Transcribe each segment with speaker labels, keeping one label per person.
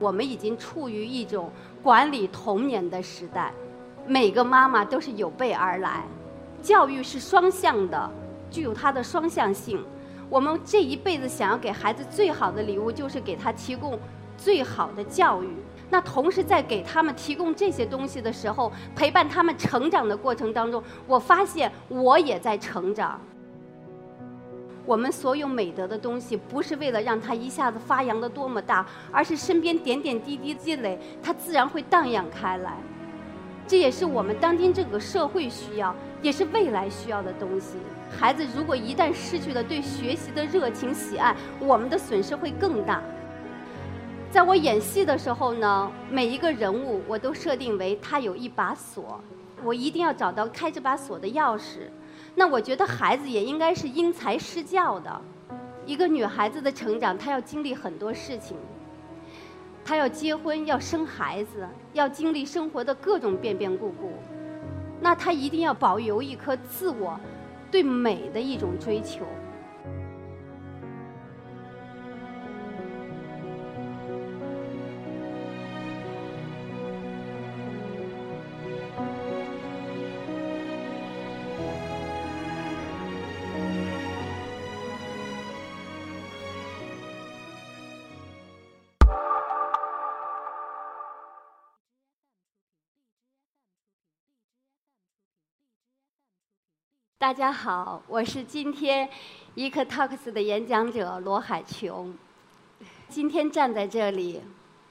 Speaker 1: 我们已经处于一种管理童年的时代，每个妈妈都是有备而来。教育是双向的，具有它的双向性。我们这一辈子想要给孩子最好的礼物，就是给他提供最好的教育。那同时在给他们提供这些东西的时候，陪伴他们成长的过程当中，我发现我也在成长。我们所有美德的东西，不是为了让它一下子发扬的多么大，而是身边点点滴滴积累，它自然会荡漾开来。这也是我们当今这个社会需要，也是未来需要的东西。孩子如果一旦失去了对学习的热情喜爱，我们的损失会更大。在我演戏的时候呢，每一个人物我都设定为他有一把锁，我一定要找到开这把锁的钥匙。那我觉得孩子也应该是因材施教的。一个女孩子的成长，她要经历很多事情，她要结婚，要生孩子，要经历生活的各种变变故故。那她一定要保有一颗自我对美的一种追求。大家好，我是今天 EK Talks 的演讲者罗海琼。今天站在这里，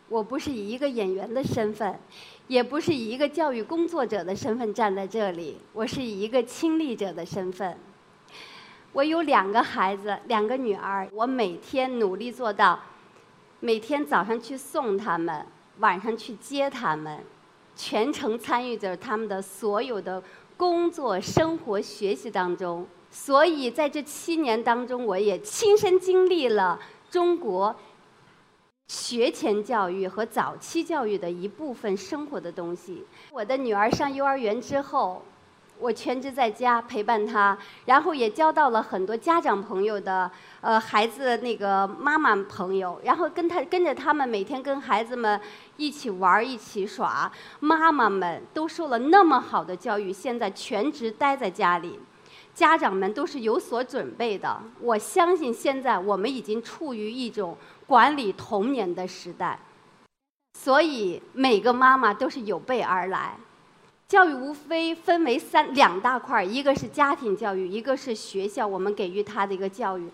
Speaker 1: 我不是以一个演员的身份，也不是以一个教育工作者的身份站在这里，我是以一个亲历者的身份。我有两个孩子，两个女儿，我每天努力做到，每天早上去送他们，晚上去接他们，全程参与着他们的所有的。工作、生活、学习当中，所以在这七年当中，我也亲身经历了中国学前教育和早期教育的一部分生活的东西。我的女儿上幼儿园之后。我全职在家陪伴他，然后也交到了很多家长朋友的呃孩子那个妈妈朋友，然后跟他跟着他们每天跟孩子们一起玩一起耍，妈妈们都受了那么好的教育，现在全职待在家里，家长们都是有所准备的。我相信现在我们已经处于一种管理童年的时代，所以每个妈妈都是有备而来。教育无非分为三两大块，一个是家庭教育，一个是学校我们给予他的一个教育。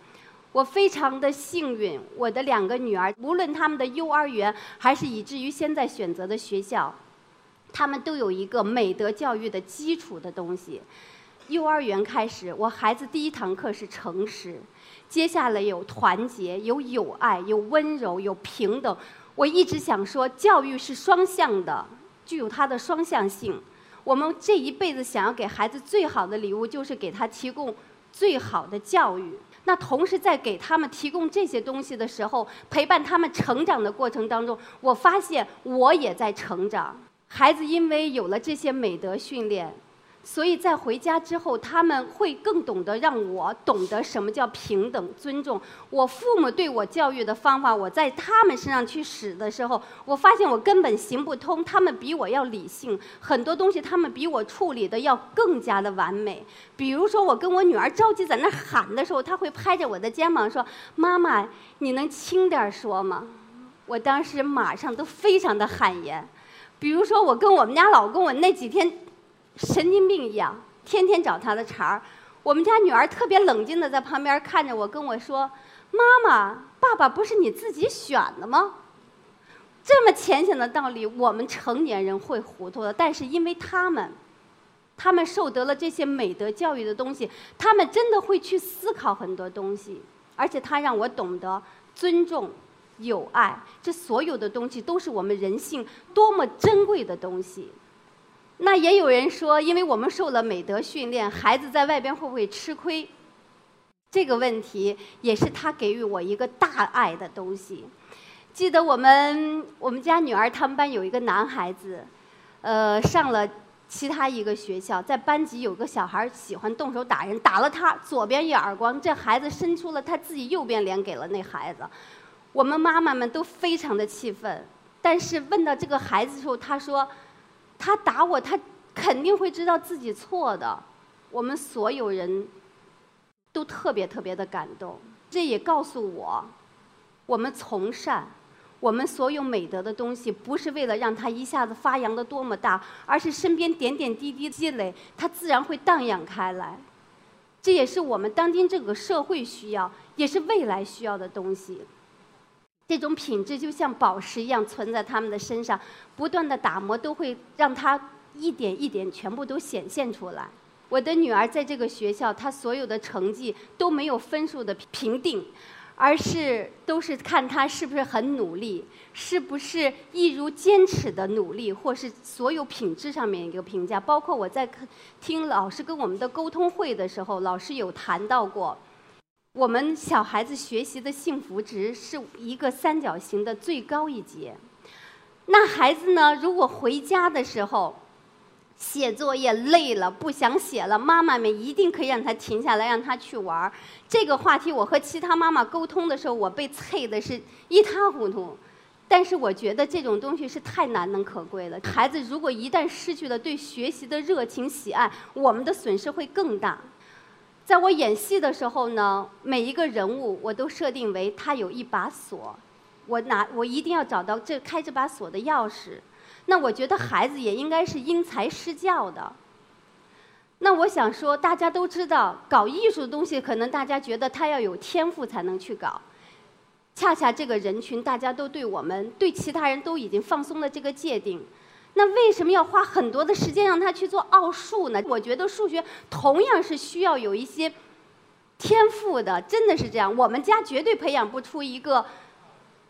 Speaker 1: 我非常的幸运，我的两个女儿，无论他们的幼儿园，还是以至于现在选择的学校，他们都有一个美德教育的基础的东西。幼儿园开始，我孩子第一堂课是诚实，接下来有团结，有友爱，有温柔，有平等。我一直想说，教育是双向的，具有它的双向性。我们这一辈子想要给孩子最好的礼物，就是给他提供最好的教育。那同时在给他们提供这些东西的时候，陪伴他们成长的过程当中，我发现我也在成长。孩子因为有了这些美德训练。所以在回家之后，他们会更懂得让我懂得什么叫平等、尊重。我父母对我教育的方法，我在他们身上去使的时候，我发现我根本行不通。他们比我要理性，很多东西他们比我处理的要更加的完美。比如说，我跟我女儿着急在那喊的时候，她会拍着我的肩膀说：“妈妈，你能轻点说吗？”我当时马上都非常的汗颜。比如说，我跟我们家老公，我那几天。神经病一样，天天找他的茬儿。我们家女儿特别冷静的在旁边看着我，跟我说：“妈妈，爸爸不是你自己选的吗？”这么浅显的道理，我们成年人会糊涂的。但是因为他们，他们受得了这些美德教育的东西，他们真的会去思考很多东西。而且他让我懂得尊重、友爱，这所有的东西都是我们人性多么珍贵的东西。那也有人说，因为我们受了美德训练，孩子在外边会不会吃亏？这个问题也是他给予我一个大爱的东西。记得我们我们家女儿他们班有一个男孩子，呃，上了其他一个学校，在班级有个小孩喜欢动手打人，打了他左边一耳光，这孩子伸出了他自己右边脸给了那孩子，我们妈妈们都非常的气愤。但是问到这个孩子的时候，他说：“他打我，他肯定会知道自己错的。”我们所有人都特别特别的感动。这也告诉我，我们从善，我们所有美德的东西，不是为了让它一下子发扬的多么大，而是身边点点滴滴积累，它自然会荡漾开来。这也是我们当今这个社会需要，也是未来需要的东西。这种品质就像宝石一样存在他们的身上，不断的打磨都会让它一点一点全部都显现出来。我的女儿在这个学校，她所有的成绩都没有分数的评定，而是都是看她是不是很努力，是不是一如坚持的努力，或是所有品质上面一个评价。包括我在听老师跟我们的沟通会的时候，老师有谈到过，我们小孩子学习的幸福值是一个三角形的最高一节。那孩子呢，如果回家的时候，写作业累了，不想写了，妈妈们一定可以让他停下来，让他去玩儿。这个话题，我和其他妈妈沟通的时候，我被啐的是一塌糊涂。但是我觉得这种东西是太难能可贵了。孩子如果一旦失去了对学习的热情喜爱，我们的损失会更大。在我演戏的时候呢，每一个人物我都设定为他有一把锁，我拿我一定要找到这开这把锁的钥匙。那我觉得孩子也应该是因材施教的。那我想说，大家都知道，搞艺术的东西，可能大家觉得他要有天赋才能去搞。恰恰这个人群，大家都对我们、对其他人都已经放松了这个界定。那为什么要花很多的时间让他去做奥数呢？我觉得数学同样是需要有一些天赋的，真的是这样。我们家绝对培养不出一个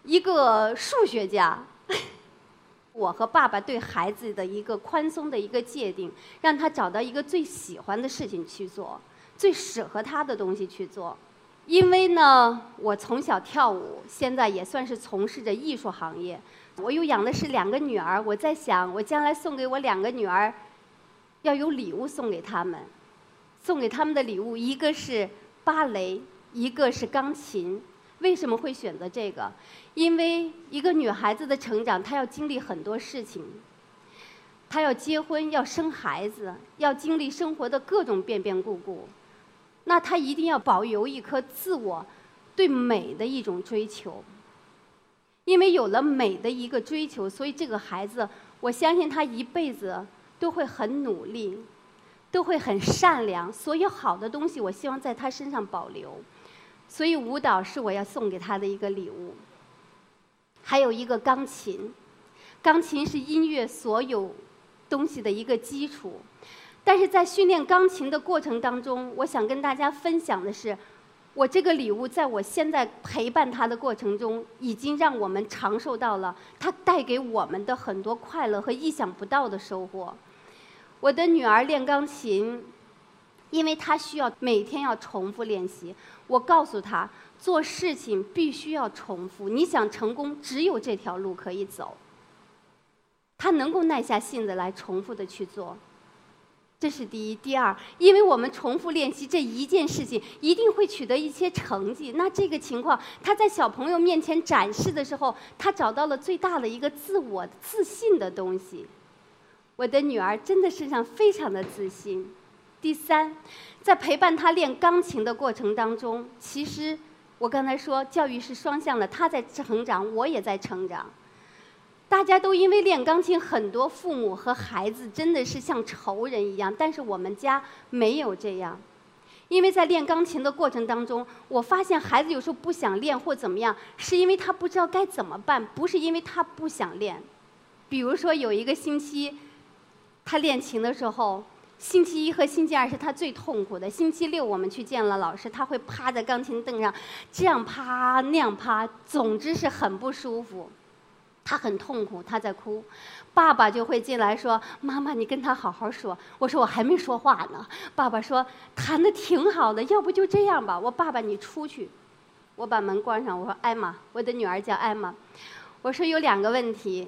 Speaker 1: 一个数学家。我和爸爸对孩子的一个宽松的一个界定，让他找到一个最喜欢的事情去做，最适合他的东西去做。因为呢，我从小跳舞，现在也算是从事着艺术行业。我又养的是两个女儿，我在想，我将来送给我两个女儿，要有礼物送给他们。送给他们的礼物，一个是芭蕾，一个是钢琴。为什么会选择这个？因为一个女孩子的成长，她要经历很多事情，她要结婚，要生孩子，要经历生活的各种变变故故，那她一定要保有一颗自我对美的一种追求。因为有了美的一个追求，所以这个孩子，我相信他一辈子都会很努力，都会很善良。所有好的东西，我希望在他身上保留。所以舞蹈是我要送给他的一个礼物。还有一个钢琴，钢琴是音乐所有东西的一个基础。但是在训练钢琴的过程当中，我想跟大家分享的是，我这个礼物在我现在陪伴他的过程中，已经让我们尝受到了他带给我们的很多快乐和意想不到的收获。我的女儿练钢琴。因为她需要每天要重复练习，我告诉她做事情必须要重复。你想成功，只有这条路可以走。她能够耐下性子来重复的去做，这是第一。第二，因为我们重复练习这一件事情，一定会取得一些成绩。那这个情况，他在小朋友面前展示的时候，他找到了最大的一个自我自信的东西。我的女儿真的身上非常的自信。第三，在陪伴他练钢琴的过程当中，其实我刚才说教育是双向的，他在成长，我也在成长。大家都因为练钢琴，很多父母和孩子真的是像仇人一样，但是我们家没有这样。因为在练钢琴的过程当中，我发现孩子有时候不想练或怎么样，是因为他不知道该怎么办，不是因为他不想练。比如说有一个星期，他练琴的时候。星期一和星期二是他最痛苦的。星期六我们去见了老师，他会趴在钢琴凳上，这样趴那样趴，总之是很不舒服。他很痛苦，他在哭。爸爸就会进来说：“妈妈，你跟他好好说。”我说：“我还没说话呢。”爸爸说：“谈的挺好的，要不就这样吧。”我爸爸你出去。我把门关上，我说：“艾玛，我的女儿叫艾玛。”我说有两个问题。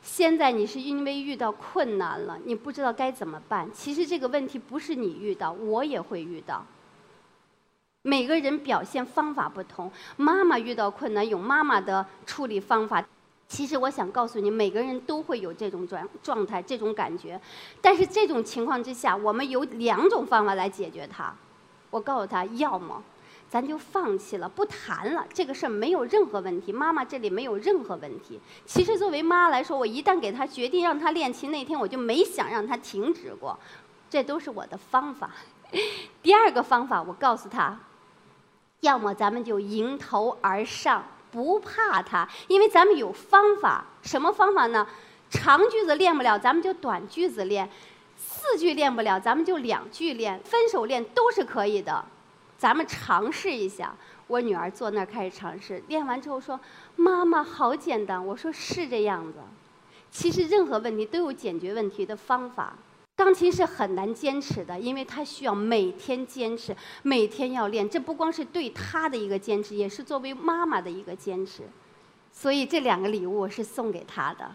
Speaker 1: 现在你是因为遇到困难了，你不知道该怎么办。其实这个问题不是你遇到，我也会遇到。每个人表现方法不同，妈妈遇到困难有妈妈的处理方法。其实我想告诉你，每个人都会有这种状状态、这种感觉，但是这种情况之下，我们有两种方法来解决它。我告诉他，要么咱就放弃了，不谈了，这个事儿没有任何问题，妈妈这里没有任何问题。其实作为妈来说，我一旦给他决定让他练琴那天，我就没想让他停止过，这都是我的方法。第二个方法，我告诉他，要么咱们就迎头而上。不怕他，因为咱们有方法。什么方法呢？长句子练不了，咱们就短句子练；四句练不了，咱们就两句练。分手练都是可以的，咱们尝试一下。我女儿坐那儿开始尝试，练完之后说：“妈妈，好简单。”我说：“是这样子。”其实任何问题都有解决问题的方法。钢琴是很难坚持的，因为他需要每天坚持，每天要练。这不光是对他的一个坚持，也是作为妈妈的一个坚持。所以这两个礼物是送给他的。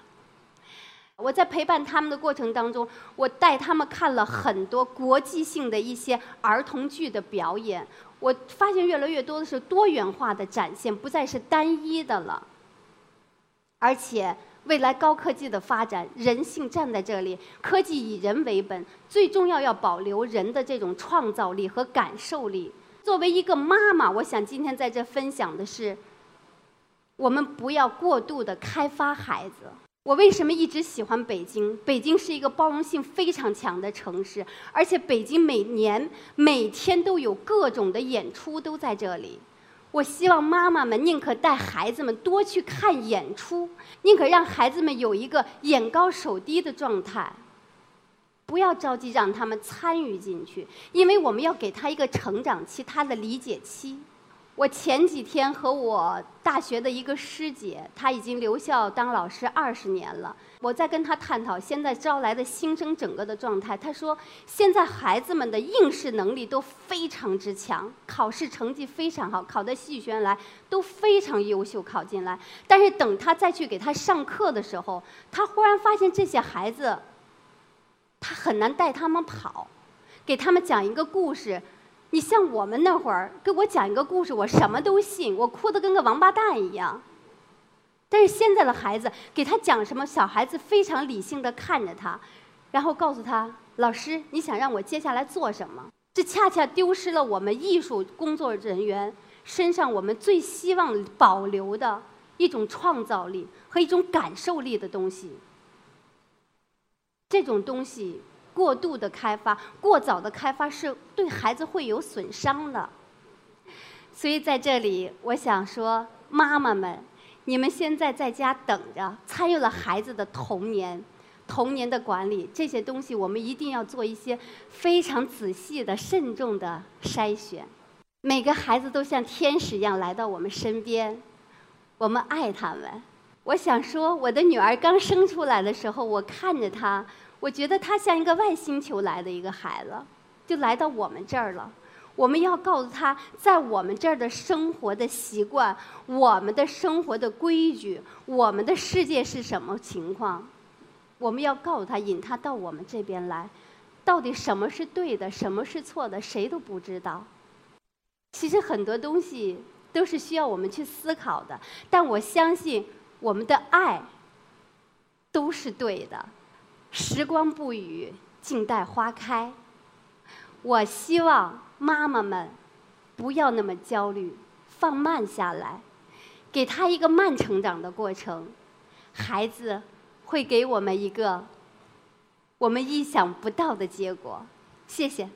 Speaker 1: 我在陪伴他们的过程当中，我带他们看了很多国际性的一些儿童剧的表演。我发现越来越多的是多元化的展现，不再是单一的了，而且。未来高科技的发展，人性站在这里，科技以人为本，最重要要保留人的这种创造力和感受力。作为一个妈妈，我想今天在这分享的是，我们不要过度的开发孩子。我为什么一直喜欢北京？北京是一个包容性非常强的城市，而且北京每年每天都有各种的演出都在这里。我希望妈妈们宁可带孩子们多去看演出，宁可让孩子们有一个眼高手低的状态，不要着急让他们参与进去，因为我们要给他一个成长期，他的理解期。我前几天和我大学的一个师姐，她已经留校当老师二十年了。我在跟她探讨现在招来的新生整个的状态。她说，现在孩子们的应试能力都非常之强，考试成绩非常好，考的戏剧学院来都非常优秀，考进来。但是等她再去给他上课的时候，她忽然发现这些孩子，她很难带他们跑，给他们讲一个故事。你像我们那会儿给我讲一个故事，我什么都信，我哭得跟个王八蛋一样。但是现在的孩子给他讲什么，小孩子非常理性的看着他，然后告诉他：“老师，你想让我接下来做什么？”这恰恰丢失了我们艺术工作人员身上我们最希望保留的一种创造力和一种感受力的东西。这种东西。过度的开发、过早的开发是对孩子会有损伤的。所以在这里，我想说，妈妈们，你们现在在家等着，参与了孩子的童年、童年的管理这些东西，我们一定要做一些非常仔细的、慎重的筛选。每个孩子都像天使一样来到我们身边，我们爱他们。我想说，我的女儿刚生出来的时候，我看着她。我觉得他像一个外星球来的一个孩子，就来到我们这儿了。我们要告诉他，在我们这儿的生活的习惯、我们的生活的规矩、我们的世界是什么情况。我们要告诉他，引他到我们这边来。到底什么是对的，什么是错的，谁都不知道。其实很多东西都是需要我们去思考的。但我相信，我们的爱都是对的。时光不语，静待花开。我希望妈妈们不要那么焦虑，放慢下来，给他一个慢成长的过程。孩子会给我们一个我们意想不到的结果。谢谢。